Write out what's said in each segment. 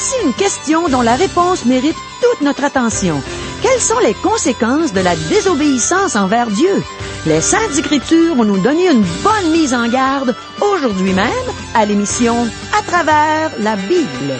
Voici une question dont la réponse mérite toute notre attention. Quelles sont les conséquences de la désobéissance envers Dieu? Les Saintes Écritures vont nous donner une bonne mise en garde aujourd'hui même à l'émission À travers la Bible.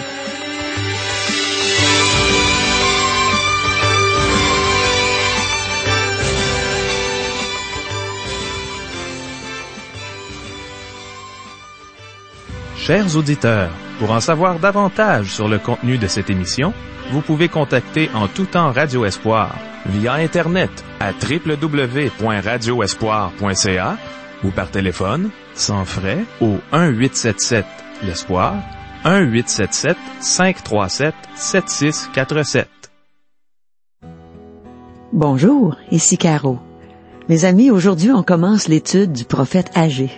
Chers auditeurs, pour en savoir davantage sur le contenu de cette émission, vous pouvez contacter en tout temps Radio Espoir via Internet à www.radioespoir.ca ou par téléphone, sans frais, au 1-877 L'Espoir, 1-877-537-7647. Bonjour, ici Caro. Mes amis, aujourd'hui on commence l'étude du prophète âgé.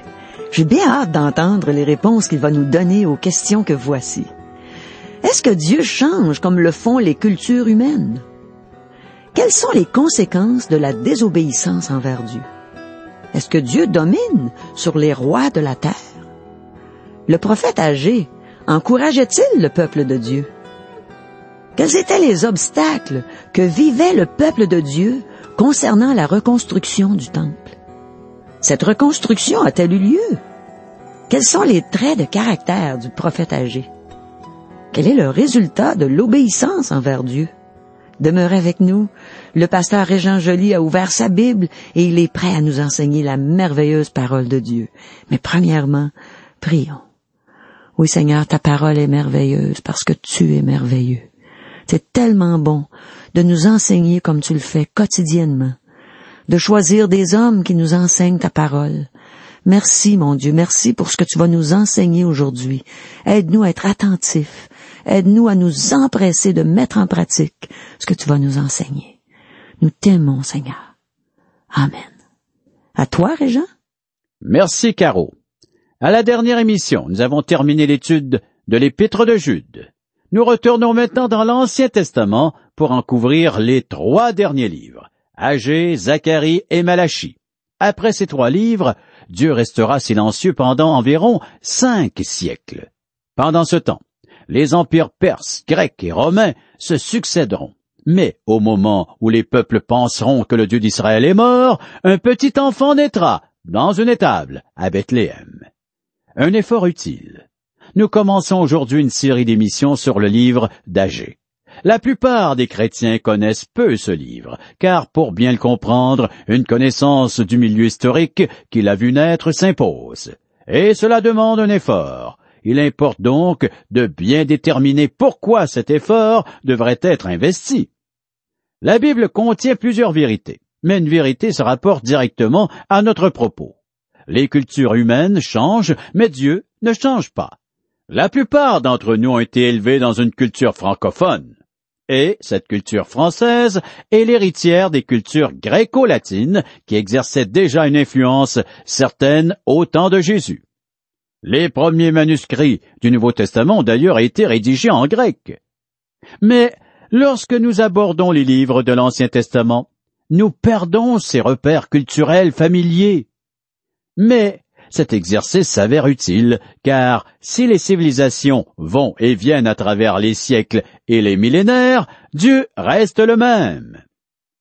J'ai bien hâte d'entendre les réponses qu'il va nous donner aux questions que voici. Est-ce que Dieu change comme le font les cultures humaines? Quelles sont les conséquences de la désobéissance envers Dieu? Est-ce que Dieu domine sur les rois de la terre? Le prophète âgé encourageait-il le peuple de Dieu? Quels étaient les obstacles que vivait le peuple de Dieu concernant la reconstruction du temple? Cette reconstruction a-t-elle eu lieu? Quels sont les traits de caractère du prophète âgé? Quel est le résultat de l'obéissance envers Dieu? Demeurez avec nous. Le pasteur Régent Joly a ouvert sa Bible et il est prêt à nous enseigner la merveilleuse parole de Dieu. Mais premièrement, prions. Oui Seigneur, ta parole est merveilleuse parce que tu es merveilleux. C'est tellement bon de nous enseigner comme tu le fais quotidiennement de choisir des hommes qui nous enseignent ta parole. Merci, mon Dieu, merci pour ce que tu vas nous enseigner aujourd'hui. Aide-nous à être attentifs. Aide-nous à nous empresser de mettre en pratique ce que tu vas nous enseigner. Nous t'aimons, Seigneur. Amen. À toi, Régent. Merci, Caro. À la dernière émission, nous avons terminé l'étude de l'Épître de Jude. Nous retournons maintenant dans l'Ancien Testament pour en couvrir les trois derniers livres. Agé, Zacharie et Malachie. Après ces trois livres, Dieu restera silencieux pendant environ cinq siècles. Pendant ce temps, les empires perses, grecs et romains se succéderont. Mais au moment où les peuples penseront que le Dieu d'Israël est mort, un petit enfant naîtra dans une étable à Bethléem. Un effort utile. Nous commençons aujourd'hui une série d'émissions sur le livre d'Agé. La plupart des chrétiens connaissent peu ce livre, car pour bien le comprendre, une connaissance du milieu historique qu'il a vu naître s'impose. Et cela demande un effort. Il importe donc de bien déterminer pourquoi cet effort devrait être investi. La Bible contient plusieurs vérités, mais une vérité se rapporte directement à notre propos. Les cultures humaines changent, mais Dieu ne change pas. La plupart d'entre nous ont été élevés dans une culture francophone et cette culture française est l'héritière des cultures gréco-latines qui exerçaient déjà une influence certaine au temps de Jésus. Les premiers manuscrits du Nouveau Testament ont d'ailleurs été rédigés en grec. Mais lorsque nous abordons les livres de l'Ancien Testament, nous perdons ces repères culturels familiers. Mais cet exercice s'avère utile, car si les civilisations vont et viennent à travers les siècles et les millénaires, Dieu reste le même.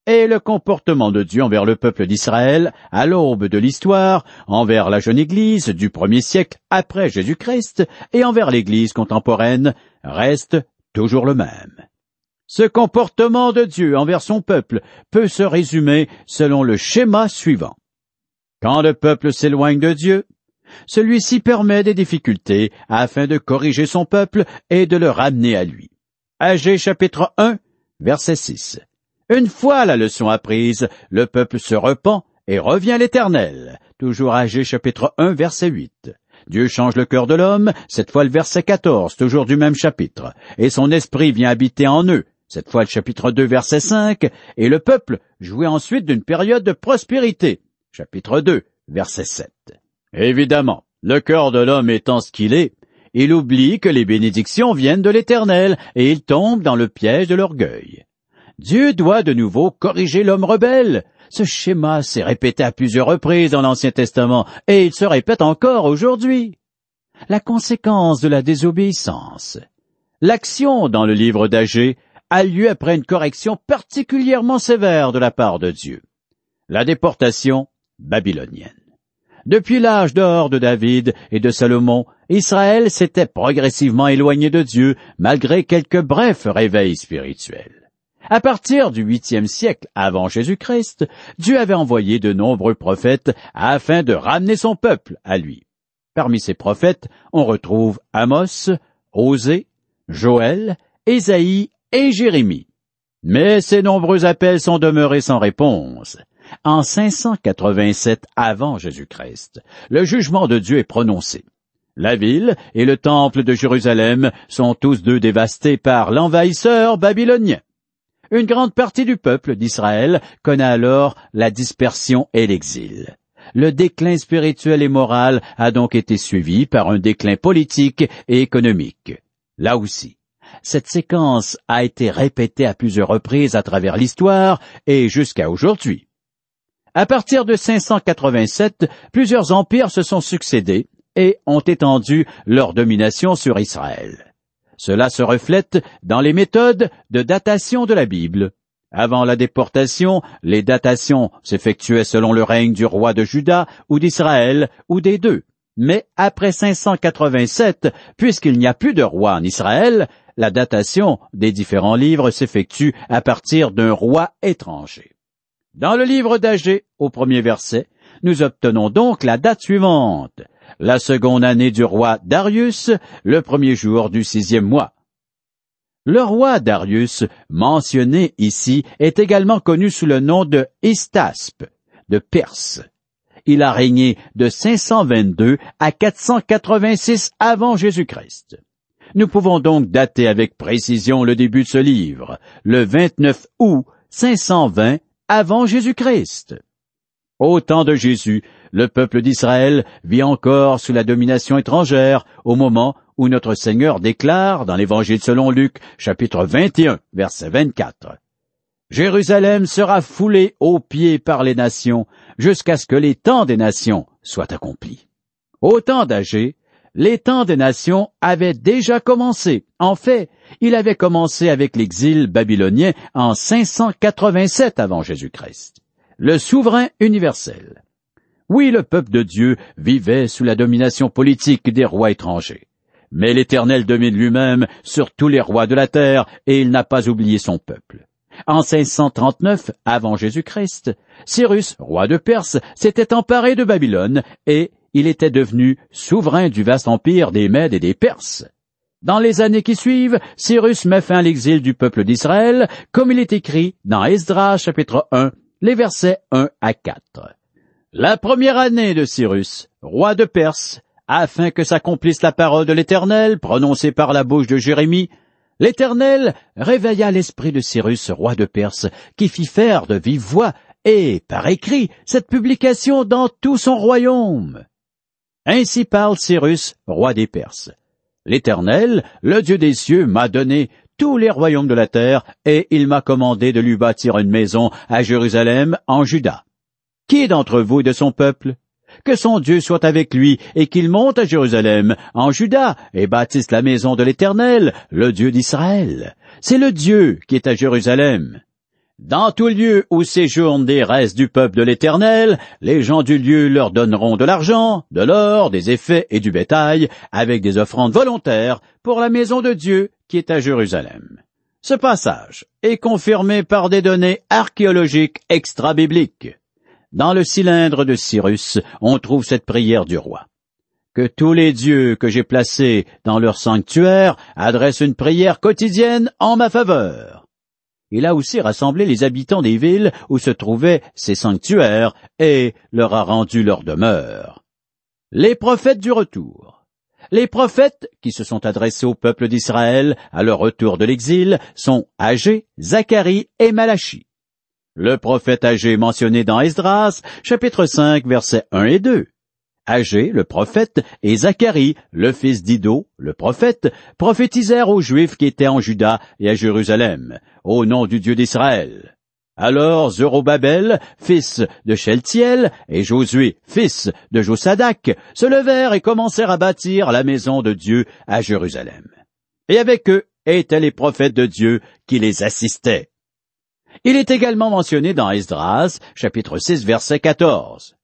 Et le comportement de Dieu envers le peuple d'Israël, à l'aube de l'histoire, envers la jeune Église du premier siècle après Jésus-Christ, et envers l'Église contemporaine, reste toujours le même. Ce comportement de Dieu envers son peuple peut se résumer selon le schéma suivant. Quand le peuple s'éloigne de Dieu, celui-ci permet des difficultés afin de corriger son peuple et de le ramener à lui. Agé chapitre 1, verset 6. Une fois la leçon apprise, le peuple se repent et revient à l'Éternel. Toujours Agé chapitre 1, verset 8. Dieu change le cœur de l'homme, cette fois le verset 14, toujours du même chapitre, et son esprit vient habiter en eux, cette fois le chapitre 2, verset 5, et le peuple jouit ensuite d'une période de prospérité, chapitre 2, verset 7. Évidemment, le cœur de l'homme étant ce qu'il est, il oublie que les bénédictions viennent de l'Éternel et il tombe dans le piège de l'orgueil. Dieu doit de nouveau corriger l'homme rebelle. Ce schéma s'est répété à plusieurs reprises dans l'Ancien Testament et il se répète encore aujourd'hui. La conséquence de la désobéissance. L'action dans le livre d'Agé a lieu après une correction particulièrement sévère de la part de Dieu. La déportation babylonienne. Depuis l'âge d'or de David et de Salomon, Israël s'était progressivement éloigné de Dieu malgré quelques brefs réveils spirituels. À partir du huitième siècle avant Jésus-Christ, Dieu avait envoyé de nombreux prophètes afin de ramener son peuple à lui. Parmi ces prophètes, on retrouve Amos, Osée, Joël, Ésaïe et Jérémie. Mais ces nombreux appels sont demeurés sans réponse. En 587 avant Jésus-Christ, le jugement de Dieu est prononcé. La ville et le temple de Jérusalem sont tous deux dévastés par l'envahisseur babylonien. Une grande partie du peuple d'Israël connaît alors la dispersion et l'exil. Le déclin spirituel et moral a donc été suivi par un déclin politique et économique. Là aussi, cette séquence a été répétée à plusieurs reprises à travers l'histoire et jusqu'à aujourd'hui. À partir de 587, plusieurs empires se sont succédés et ont étendu leur domination sur Israël. Cela se reflète dans les méthodes de datation de la Bible. Avant la déportation, les datations s'effectuaient selon le règne du roi de Juda ou d'Israël ou des deux. Mais après 587, puisqu'il n'y a plus de roi en Israël, la datation des différents livres s'effectue à partir d'un roi étranger. Dans le livre d'Agé, au premier verset, nous obtenons donc la date suivante, la seconde année du roi Darius, le premier jour du sixième mois. Le roi Darius, mentionné ici, est également connu sous le nom de Istaspe, de Perse. Il a régné de 522 à 486 avant Jésus-Christ. Nous pouvons donc dater avec précision le début de ce livre, le 29 août 520 avant Jésus-Christ. Au temps de Jésus, le peuple d'Israël vit encore sous la domination étrangère au moment où notre Seigneur déclare dans l'Évangile selon Luc, chapitre 21, verset 24. Jérusalem sera foulée aux pieds par les nations jusqu'à ce que les temps des nations soient accomplis. Au temps les temps des nations avaient déjà commencé. En fait, il avait commencé avec l'exil babylonien en 587 avant Jésus-Christ. Le souverain universel. Oui, le peuple de Dieu vivait sous la domination politique des rois étrangers. Mais l'Éternel domine lui-même sur tous les rois de la terre et il n'a pas oublié son peuple. En 539 avant Jésus-Christ, Cyrus, roi de Perse, s'était emparé de Babylone et il était devenu souverain du vaste empire des Mèdes et des Perses. Dans les années qui suivent, Cyrus met fin à l'exil du peuple d'Israël, comme il est écrit dans Esdras chapitre 1, les versets 1 à 4. La première année de Cyrus, roi de Perse, afin que s'accomplisse la parole de l'Éternel prononcée par la bouche de Jérémie, l'Éternel réveilla l'esprit de Cyrus, roi de Perse, qui fit faire de vive voix et par écrit cette publication dans tout son royaume. Ainsi parle Cyrus, roi des Perses. L'Éternel, le Dieu des cieux, m'a donné tous les royaumes de la terre, et il m'a commandé de lui bâtir une maison à Jérusalem, en Juda. Qui d'entre vous de son peuple? Que son Dieu soit avec lui, et qu'il monte à Jérusalem, en Juda, et bâtisse la maison de l'Éternel, le Dieu d'Israël. C'est le Dieu qui est à Jérusalem. Dans tout lieu où séjournent des restes du peuple de l'Éternel, les gens du lieu leur donneront de l'argent, de l'or, des effets et du bétail, avec des offrandes volontaires pour la maison de Dieu qui est à Jérusalem. Ce passage est confirmé par des données archéologiques extra-bibliques. Dans le cylindre de Cyrus, on trouve cette prière du roi. Que tous les dieux que j'ai placés dans leur sanctuaire adressent une prière quotidienne en ma faveur il a aussi rassemblé les habitants des villes où se trouvaient ces sanctuaires et leur a rendu leur demeure. Les prophètes du retour. Les prophètes qui se sont adressés au peuple d'Israël à leur retour de l'exil sont Agé, Zacharie et Malachi. Le prophète Agé mentionné dans Esdras, chapitre 5, versets 1 et 2. Agé, le prophète, et Zacharie, le fils d'Ido, le prophète, prophétisèrent aux Juifs qui étaient en Juda et à Jérusalem, au nom du Dieu d'Israël. Alors Zorobabel, fils de Sheltiel, et Josué, fils de Josadac, se levèrent et commencèrent à bâtir la maison de Dieu à Jérusalem. Et avec eux, étaient les prophètes de Dieu qui les assistaient. Il est également mentionné dans Esdras, chapitre 6, verset 14.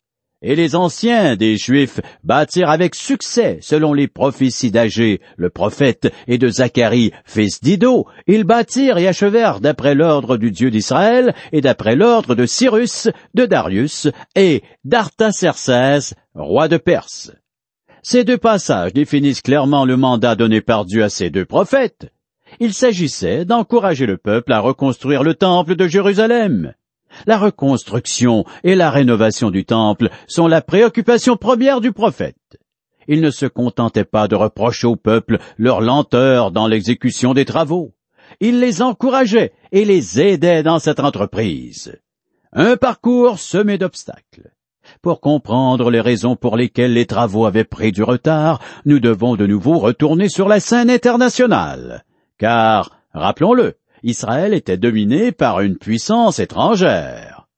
Et les anciens des Juifs bâtirent avec succès, selon les prophéties d'Agé, le prophète, et de Zacharie, fils d'Ido. Ils bâtirent et achevèrent d'après l'ordre du Dieu d'Israël, et d'après l'ordre de Cyrus, de Darius, et d'Artaxerxès, roi de Perse. Ces deux passages définissent clairement le mandat donné par Dieu à ces deux prophètes. Il s'agissait d'encourager le peuple à reconstruire le temple de Jérusalem. La reconstruction et la rénovation du temple sont la préoccupation première du prophète. Il ne se contentait pas de reprocher au peuple leur lenteur dans l'exécution des travaux. Il les encourageait et les aidait dans cette entreprise. Un parcours semé d'obstacles. Pour comprendre les raisons pour lesquelles les travaux avaient pris du retard, nous devons de nouveau retourner sur la scène internationale. Car, rappelons-le, Israël était dominé par une puissance étrangère.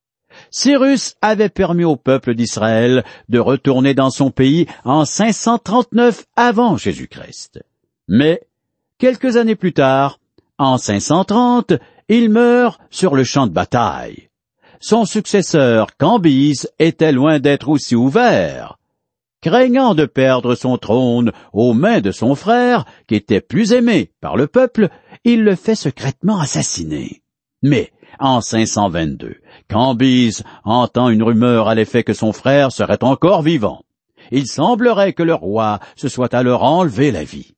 Cyrus avait permis au peuple d'Israël de retourner dans son pays en 539 avant Jésus-Christ. Mais, quelques années plus tard, en 530, il meurt sur le champ de bataille. Son successeur, Cambyse, était loin d'être aussi ouvert. Craignant de perdre son trône aux mains de son frère, qui était plus aimé par le peuple, il le fait secrètement assassiner. Mais, en 522, Cambyse entend une rumeur à l'effet que son frère serait encore vivant. Il semblerait que le roi se soit alors enlevé la vie.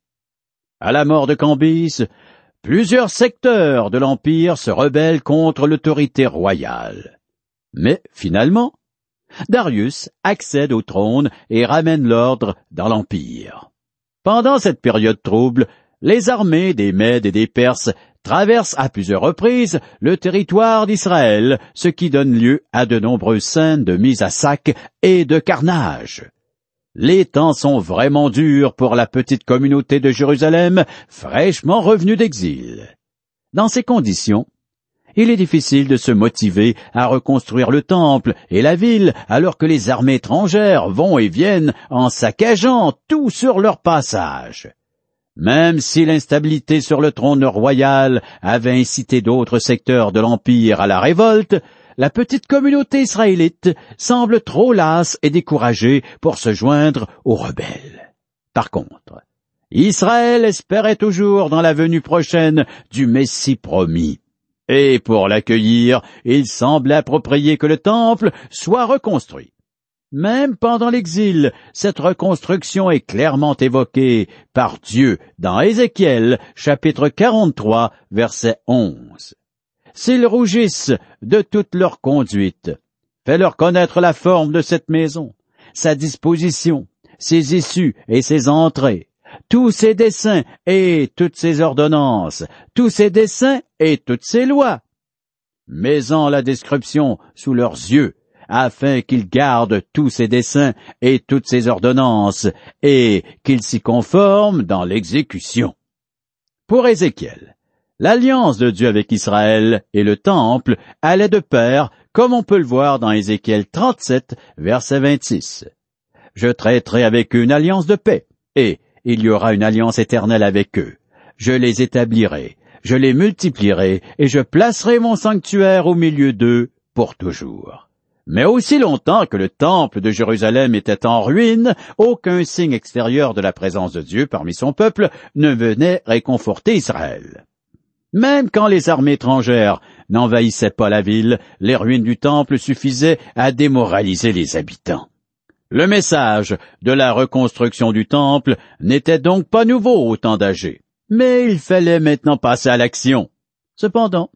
À la mort de Cambyse, plusieurs secteurs de l'Empire se rebellent contre l'autorité royale. Mais, finalement, Darius accède au trône et ramène l'ordre dans l'Empire. Pendant cette période trouble, les armées des Mèdes et des Perses traversent à plusieurs reprises le territoire d'Israël, ce qui donne lieu à de nombreuses scènes de mise à sac et de carnage. Les temps sont vraiment durs pour la petite communauté de Jérusalem, fraîchement revenue d'exil. Dans ces conditions, il est difficile de se motiver à reconstruire le temple et la ville alors que les armées étrangères vont et viennent en saccageant tout sur leur passage. Même si l'instabilité sur le trône royal avait incité d'autres secteurs de l'Empire à la révolte, la petite communauté israélite semble trop lasse et découragée pour se joindre aux rebelles. Par contre, Israël espérait toujours dans la venue prochaine du Messie promis. Et pour l'accueillir, il semblait approprié que le temple soit reconstruit. Même pendant l'exil, cette reconstruction est clairement évoquée par Dieu dans Ézéchiel chapitre 43 verset 11. S'ils rougissent de toute leur conduite, fais-leur connaître la forme de cette maison, sa disposition, ses issues et ses entrées, tous ses desseins et toutes ses ordonnances, tous ses desseins et toutes ses lois. Mets-en la description sous leurs yeux, afin qu'ils gardent tous ses desseins et toutes ses ordonnances, et qu'ils s'y conforment dans l'exécution. Pour Ézéchiel, l'alliance de Dieu avec Israël et le temple allait de pair, comme on peut le voir dans Ézéchiel 37, verset 26. Je traiterai avec une alliance de paix, et il y aura une alliance éternelle avec eux. Je les établirai, je les multiplierai, et je placerai mon sanctuaire au milieu d'eux pour toujours. Mais aussi longtemps que le temple de Jérusalem était en ruine, aucun signe extérieur de la présence de Dieu parmi son peuple ne venait réconforter Israël. Même quand les armées étrangères n'envahissaient pas la ville, les ruines du temple suffisaient à démoraliser les habitants. Le message de la reconstruction du temple n'était donc pas nouveau au temps d'âgé, mais il fallait maintenant passer à l'action. Cependant,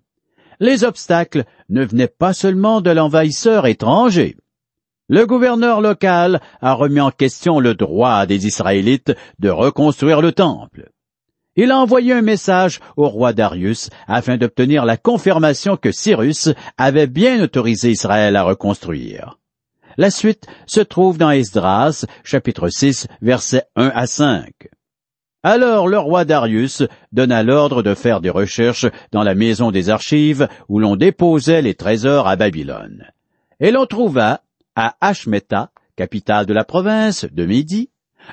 les obstacles ne venaient pas seulement de l'envahisseur étranger. Le gouverneur local a remis en question le droit des Israélites de reconstruire le temple. Il a envoyé un message au roi Darius afin d'obtenir la confirmation que Cyrus avait bien autorisé Israël à reconstruire. La suite se trouve dans Esdras, chapitre 6, versets 1 à 5. Alors le roi Darius donna l'ordre de faire des recherches dans la maison des archives où l'on déposait les trésors à Babylone. Et l'on trouva, à Ashmeta, capitale de la province de Midi,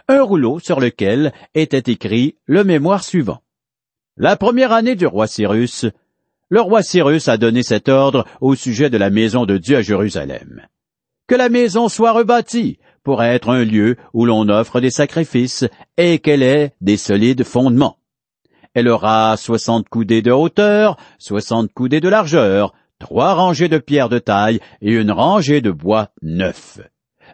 un rouleau sur lequel était écrit le mémoire suivant. La première année du roi Cyrus, le roi Cyrus a donné cet ordre au sujet de la maison de Dieu à Jérusalem. Que la maison soit rebâtie pour être un lieu où l'on offre des sacrifices et qu'elle ait des solides fondements. Elle aura soixante coudées de hauteur, soixante coudées de largeur, trois rangées de pierres de taille et une rangée de bois neuf.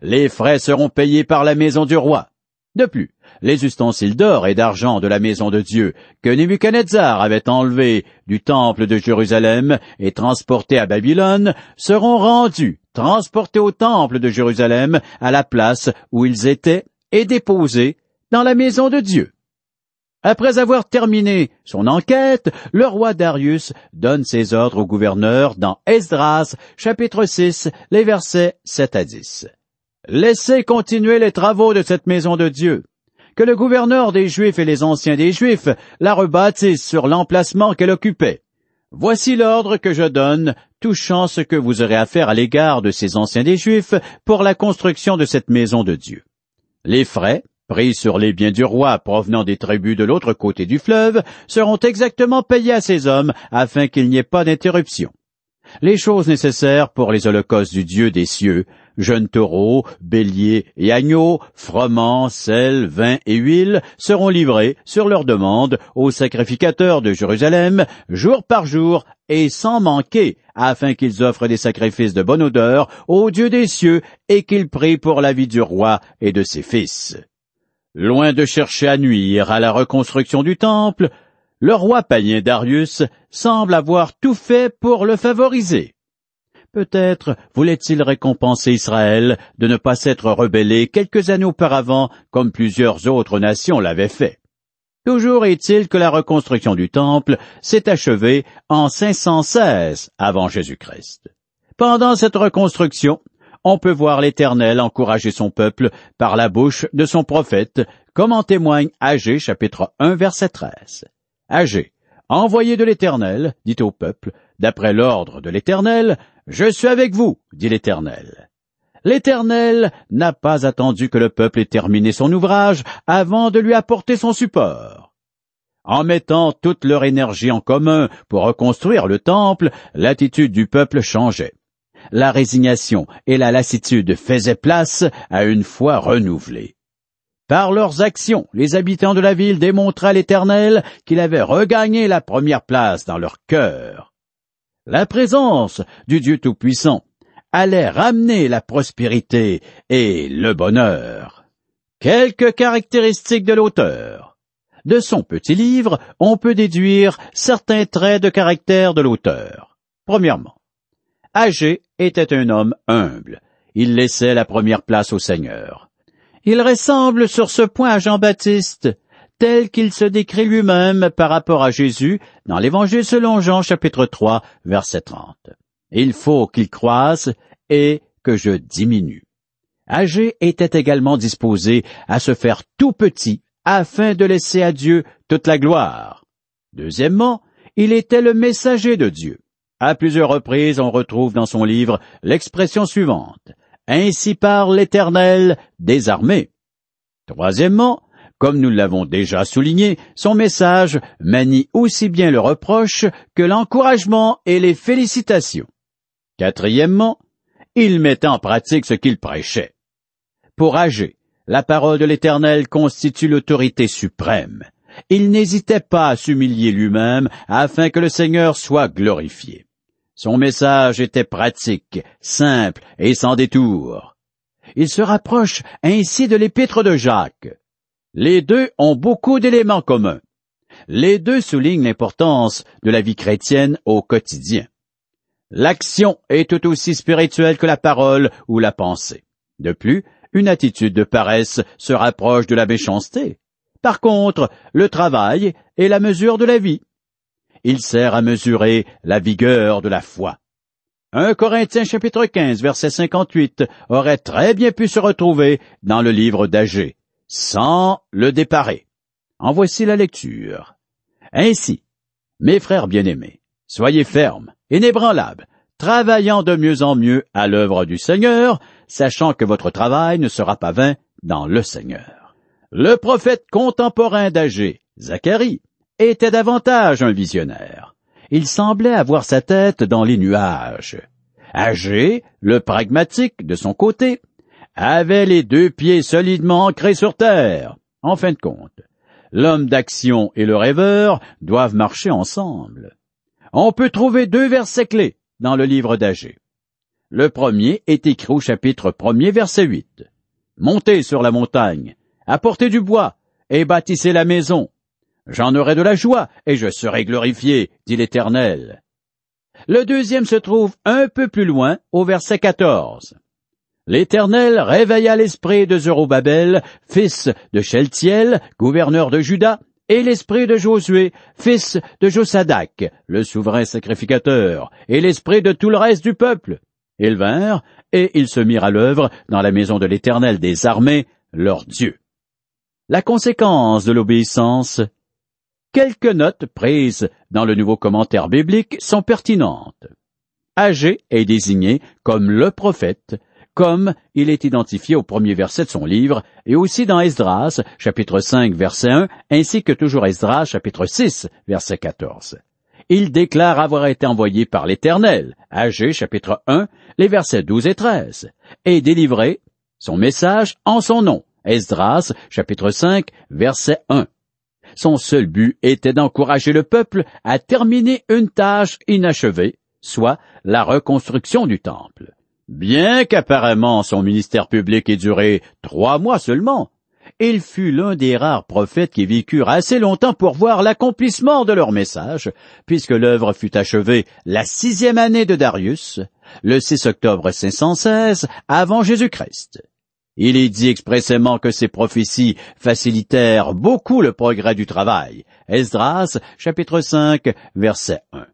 Les frais seront payés par la maison du roi. De plus, les ustensiles d'or et d'argent de la maison de Dieu que Nebuchadnezzar avait enlevés du temple de Jérusalem et transportés à Babylone seront rendus, transportés au temple de Jérusalem à la place où ils étaient et déposés dans la maison de Dieu. Après avoir terminé son enquête, le roi Darius donne ses ordres au gouverneur dans Esdras, chapitre 6, les versets 7 à 10. Laissez continuer les travaux de cette maison de Dieu. Que le gouverneur des Juifs et les anciens des Juifs la rebâtissent sur l'emplacement qu'elle occupait. Voici l'ordre que je donne, touchant ce que vous aurez à faire à l'égard de ces anciens des Juifs pour la construction de cette maison de Dieu. Les frais, pris sur les biens du roi provenant des tribus de l'autre côté du fleuve, seront exactement payés à ces hommes afin qu'il n'y ait pas d'interruption. Les choses nécessaires pour les holocaustes du Dieu des cieux, jeunes taureaux, béliers et agneaux, froment, sel, vin et huile, seront livrés, sur leur demande, aux sacrificateurs de Jérusalem, jour par jour, et sans manquer, afin qu'ils offrent des sacrifices de bonne odeur au Dieu des cieux, et qu'ils prient pour la vie du roi et de ses fils. Loin de chercher à nuire à la reconstruction du temple, le roi païen Darius semble avoir tout fait pour le favoriser. Peut-être voulait-il récompenser Israël de ne pas s'être rebellé quelques années auparavant comme plusieurs autres nations l'avaient fait. Toujours est-il que la reconstruction du temple s'est achevée en 516 avant Jésus-Christ. Pendant cette reconstruction, on peut voir l'Éternel encourager son peuple par la bouche de son prophète, comme en témoigne Agé chapitre 1 verset 13. Agé, envoyé de l'Éternel, dit au peuple, d'après l'ordre de l'Éternel, Je suis avec vous, dit l'Éternel. L'Éternel n'a pas attendu que le peuple ait terminé son ouvrage avant de lui apporter son support. En mettant toute leur énergie en commun pour reconstruire le temple, l'attitude du peuple changeait la résignation et la lassitude faisaient place à une foi renouvelée. Par leurs actions, les habitants de la ville démontraient à l'Éternel qu'il avait regagné la première place dans leur cœur. La présence du Dieu Tout-Puissant allait ramener la prospérité et le bonheur. Quelques caractéristiques de l'auteur. De son petit livre, on peut déduire certains traits de caractère de l'auteur. Premièrement, Agé était un homme humble. Il laissait la première place au Seigneur. Il ressemble sur ce point à Jean-Baptiste, tel qu'il se décrit lui-même par rapport à Jésus dans l'Évangile selon Jean chapitre 3 verset 30. Il faut qu'il croisse et que je diminue. Agé était également disposé à se faire tout petit afin de laisser à Dieu toute la gloire. Deuxièmement, il était le messager de Dieu. À plusieurs reprises, on retrouve dans son livre l'expression suivante. Ainsi parle l'Éternel des armées. Troisièmement, comme nous l'avons déjà souligné, son message manie aussi bien le reproche que l'encouragement et les félicitations. Quatrièmement, il met en pratique ce qu'il prêchait. Pour Agé, la parole de l'Éternel constitue l'autorité suprême. Il n'hésitait pas à s'humilier lui-même afin que le Seigneur soit glorifié. Son message était pratique, simple et sans détour. Il se rapproche ainsi de l'épître de Jacques. Les deux ont beaucoup d'éléments communs. Les deux soulignent l'importance de la vie chrétienne au quotidien. L'action est tout aussi spirituelle que la parole ou la pensée. De plus, une attitude de paresse se rapproche de la méchanceté. Par contre, le travail est la mesure de la vie il sert à mesurer la vigueur de la foi. Un Corinthiens chapitre 15 verset 58 aurait très bien pu se retrouver dans le livre d'Agé, sans le déparer. En voici la lecture. Ainsi, mes frères bien-aimés, soyez fermes, inébranlables, travaillant de mieux en mieux à l'œuvre du Seigneur, sachant que votre travail ne sera pas vain dans le Seigneur. Le prophète contemporain d'Agé, Zacharie, était davantage un visionnaire. Il semblait avoir sa tête dans les nuages. Agé, le pragmatique, de son côté, avait les deux pieds solidement ancrés sur terre. En fin de compte, l'homme d'action et le rêveur doivent marcher ensemble. On peut trouver deux versets clés dans le livre d'Agé. Le premier est écrit au chapitre premier, verset 8. Montez sur la montagne, apportez du bois, et bâtissez la maison. J'en aurai de la joie, et je serai glorifié, dit l'Éternel. Le deuxième se trouve un peu plus loin, au verset 14. L'Éternel réveilla l'esprit de Zorobabel, fils de Sheltiel, gouverneur de Juda, et l'esprit de Josué, fils de Josadac, le souverain sacrificateur, et l'esprit de tout le reste du peuple. Ils vinrent, et ils se mirent à l'œuvre dans la maison de l'Éternel des armées, leur Dieu. La conséquence de l'obéissance. Quelques notes prises dans le nouveau commentaire biblique sont pertinentes. Agé est désigné comme le prophète, comme il est identifié au premier verset de son livre, et aussi dans Esdras, chapitre 5, verset 1, ainsi que toujours Esdras, chapitre 6, verset 14. Il déclare avoir été envoyé par l'Éternel, Agé, chapitre 1, les versets 12 et 13, et délivré son message en son nom, Esdras, chapitre 5, verset 1. Son seul but était d'encourager le peuple à terminer une tâche inachevée, soit la reconstruction du temple. Bien qu'apparemment son ministère public ait duré trois mois seulement, il fut l'un des rares prophètes qui vécurent assez longtemps pour voir l'accomplissement de leur message, puisque l'œuvre fut achevée la sixième année de Darius, le 6 octobre 516 avant Jésus-Christ. Il est dit expressément que ces prophéties facilitèrent beaucoup le progrès du travail. Esdras, chapitre 5, verset 1.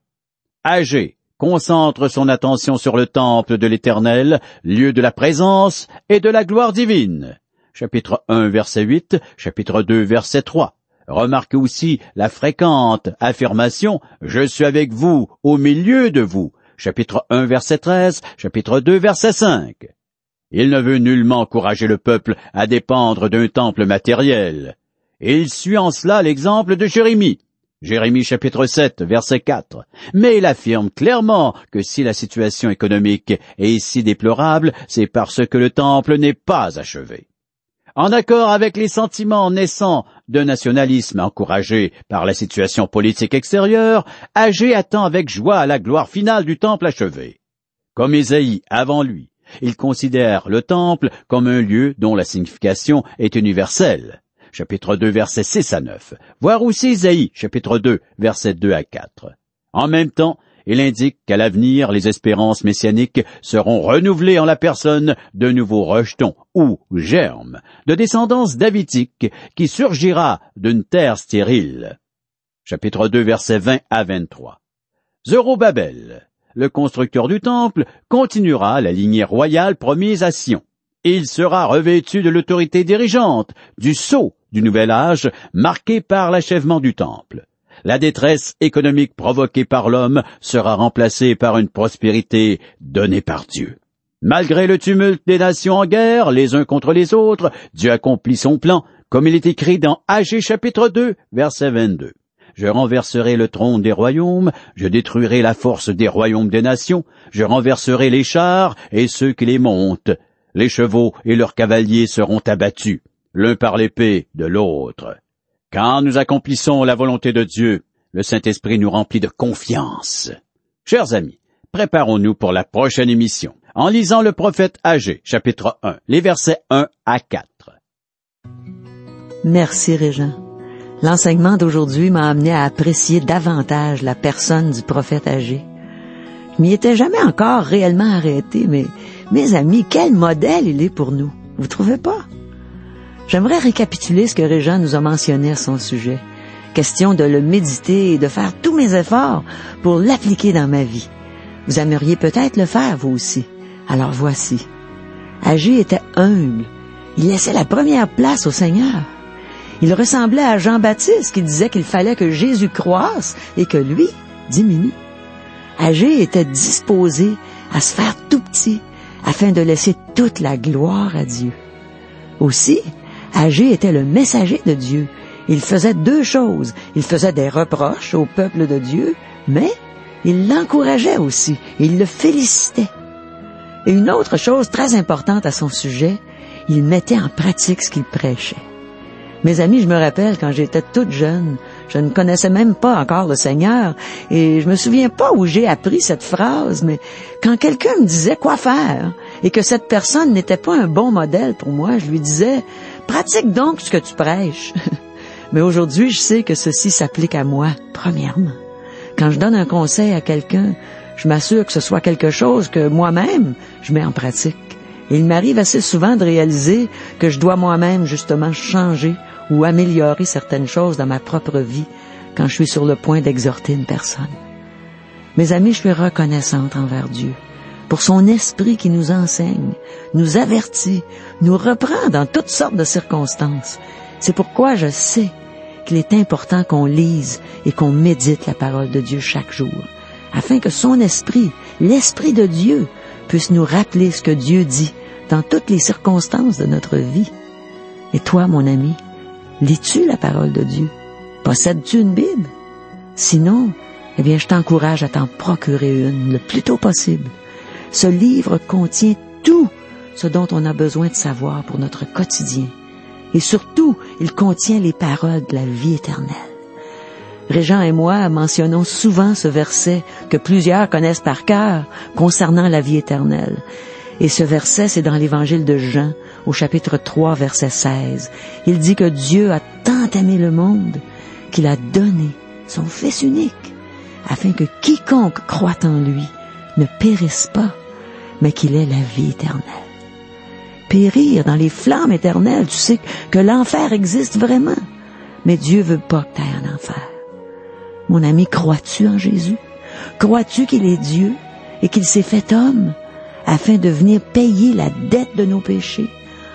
Agé, concentre son attention sur le temple de l'Éternel, lieu de la présence et de la gloire divine. Chapitre 1, verset 8, chapitre 2, verset 3. Remarquez aussi la fréquente affirmation Je suis avec vous, au milieu de vous. Chapitre 1, verset 13, chapitre 2, verset 5. Il ne veut nullement encourager le peuple à dépendre d'un temple matériel. Il suit en cela l'exemple de Jérémie. Jérémie chapitre 7, verset 4. Mais il affirme clairement que si la situation économique est si déplorable, c'est parce que le temple n'est pas achevé. En accord avec les sentiments naissants d'un nationalisme encouragé par la situation politique extérieure, Agé attend avec joie la gloire finale du temple achevé. Comme Ésaïe avant lui, il considère le temple comme un lieu dont la signification est universelle chapitre 2, versets 6 à 9, voire aussi Isaïe, chapitre 2, versets 2 à 4. En même temps, il indique qu'à l'avenir, les espérances messianiques seront renouvelées en la personne de nouveaux rejetons ou germes, de descendance davidique qui surgira d'une terre stérile. Chapitre 2, versets 20 à 23. Zorobabel, le constructeur du temple, continuera la lignée royale promise à Sion. Il sera revêtu de l'autorité dirigeante, du sceau du nouvel âge marqué par l'achèvement du temple. La détresse économique provoquée par l'homme sera remplacée par une prospérité donnée par Dieu. Malgré le tumulte des nations en guerre, les uns contre les autres, Dieu accomplit son plan, comme il est écrit dans Agé chapitre 2, verset 22. Je renverserai le trône des royaumes, je détruirai la force des royaumes des nations, je renverserai les chars et ceux qui les montent. Les chevaux et leurs cavaliers seront abattus l'un par l'épée de l'autre. Quand nous accomplissons la volonté de Dieu, le Saint-Esprit nous remplit de confiance. Chers amis, préparons-nous pour la prochaine émission en lisant le prophète Agé, chapitre 1, les versets 1 à 4. Merci, Régent. L'enseignement d'aujourd'hui m'a amené à apprécier davantage la personne du prophète Agé. Je m'y étais jamais encore réellement arrêté, mais mes amis, quel modèle il est pour nous. Vous trouvez pas? J'aimerais récapituler ce que Régent nous a mentionné à son sujet. Question de le méditer et de faire tous mes efforts pour l'appliquer dans ma vie. Vous aimeriez peut-être le faire, vous aussi. Alors voici. Agé était humble. Il laissait la première place au Seigneur. Il ressemblait à Jean-Baptiste qui disait qu'il fallait que Jésus croisse et que lui diminue. Agé était disposé à se faire tout petit afin de laisser toute la gloire à Dieu. Aussi, Agé était le messager de Dieu. Il faisait deux choses. Il faisait des reproches au peuple de Dieu, mais il l'encourageait aussi, il le félicitait. Et une autre chose très importante à son sujet, il mettait en pratique ce qu'il prêchait. Mes amis, je me rappelle quand j'étais toute jeune, je ne connaissais même pas encore le Seigneur et je me souviens pas où j'ai appris cette phrase, mais quand quelqu'un me disait quoi faire et que cette personne n'était pas un bon modèle pour moi, je lui disais, pratique donc ce que tu prêches. mais aujourd'hui, je sais que ceci s'applique à moi, premièrement. Quand je donne un conseil à quelqu'un, je m'assure que ce soit quelque chose que moi-même, je mets en pratique. Et il m'arrive assez souvent de réaliser que je dois moi-même justement changer ou améliorer certaines choses dans ma propre vie quand je suis sur le point d'exhorter une personne. Mes amis, je suis reconnaissante envers Dieu pour son esprit qui nous enseigne, nous avertit, nous reprend dans toutes sortes de circonstances. C'est pourquoi je sais qu'il est important qu'on lise et qu'on médite la parole de Dieu chaque jour, afin que son esprit, l'esprit de Dieu, puisse nous rappeler ce que Dieu dit dans toutes les circonstances de notre vie. Et toi, mon ami, Lis-tu la parole de Dieu? Possèdes-tu une Bible? Sinon, eh bien, je t'encourage à t'en procurer une le plus tôt possible. Ce livre contient tout ce dont on a besoin de savoir pour notre quotidien. Et surtout, il contient les paroles de la vie éternelle. Régent et moi mentionnons souvent ce verset que plusieurs connaissent par cœur concernant la vie éternelle. Et ce verset, c'est dans l'évangile de Jean, au chapitre 3, verset 16. Il dit que Dieu a tant aimé le monde qu'il a donné son Fils unique, afin que quiconque croit en lui ne périsse pas, mais qu'il ait la vie éternelle. Périr dans les flammes éternelles, tu sais que l'enfer existe vraiment, mais Dieu veut pas que tu ailles en enfer. Mon ami, crois-tu en Jésus? Crois-tu qu'il est Dieu et qu'il s'est fait homme afin de venir payer la dette de nos péchés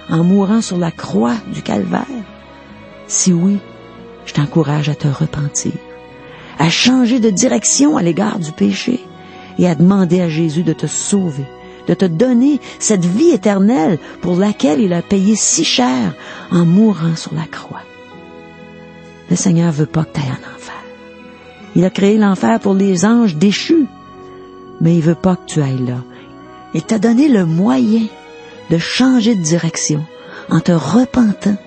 en mourant sur la croix du calvaire? Si oui, je t'encourage à te repentir, à changer de direction à l'égard du péché et à demander à Jésus de te sauver, de te donner cette vie éternelle pour laquelle il a payé si cher en mourant sur la croix. Le Seigneur veut pas que tu ailles en enfer. Il a créé l'enfer pour les anges déchus, mais il veut pas que tu ailles là. Il t'a donné le moyen de changer de direction en te repentant,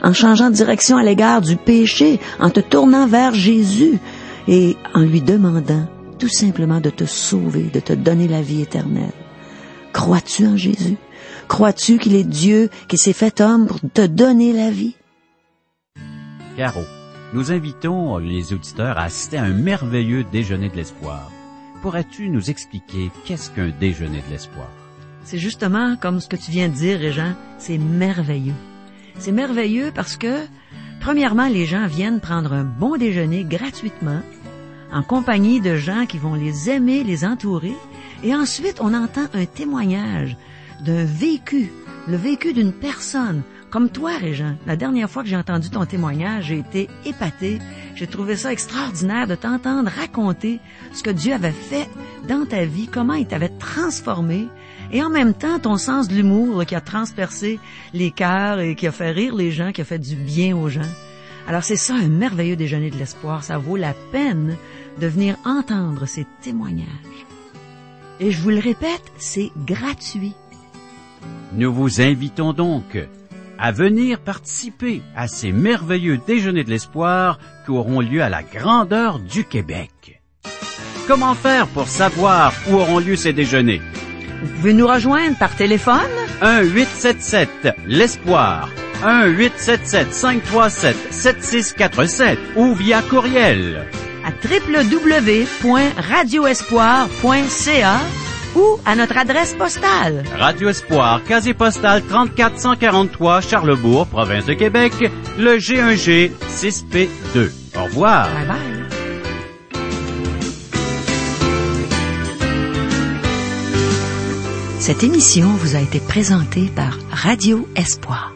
en changeant de direction à l'égard du péché, en te tournant vers Jésus et en lui demandant tout simplement de te sauver, de te donner la vie éternelle. Crois-tu en Jésus? Crois-tu qu'il est Dieu qui s'est fait homme pour te donner la vie? Caro, nous invitons les auditeurs à assister à un merveilleux déjeuner de l'espoir. Pourrais-tu nous expliquer qu'est-ce qu'un déjeuner de l'espoir? C'est justement comme ce que tu viens de dire, Régent, c'est merveilleux. C'est merveilleux parce que, premièrement, les gens viennent prendre un bon déjeuner gratuitement, en compagnie de gens qui vont les aimer, les entourer, et ensuite on entend un témoignage d'un vécu, le vécu d'une personne, comme toi, Régent. La dernière fois que j'ai entendu ton témoignage, j'ai été épatée. J'ai trouvé ça extraordinaire de t'entendre raconter ce que Dieu avait fait dans ta vie, comment il t'avait transformé, et en même temps ton sens de l'humour qui a transpercé les cœurs et qui a fait rire les gens, qui a fait du bien aux gens. Alors c'est ça un merveilleux déjeuner de l'espoir, ça vaut la peine de venir entendre ces témoignages. Et je vous le répète, c'est gratuit. Nous vous invitons donc à venir participer à ces merveilleux déjeuners de l'espoir qui auront lieu à la grandeur du Québec. Comment faire pour savoir où auront lieu ces déjeuners? Vous pouvez nous rejoindre par téléphone 1-877 L'Espoir 1-877-537-7647 ou via courriel à www.radioespoir.ca ou à notre adresse postale. Radio Espoir, casier postal 3443 Charlebourg, province de Québec, le G1G 6P2. Au revoir. Bye bye. Cette émission vous a été présentée par Radio Espoir.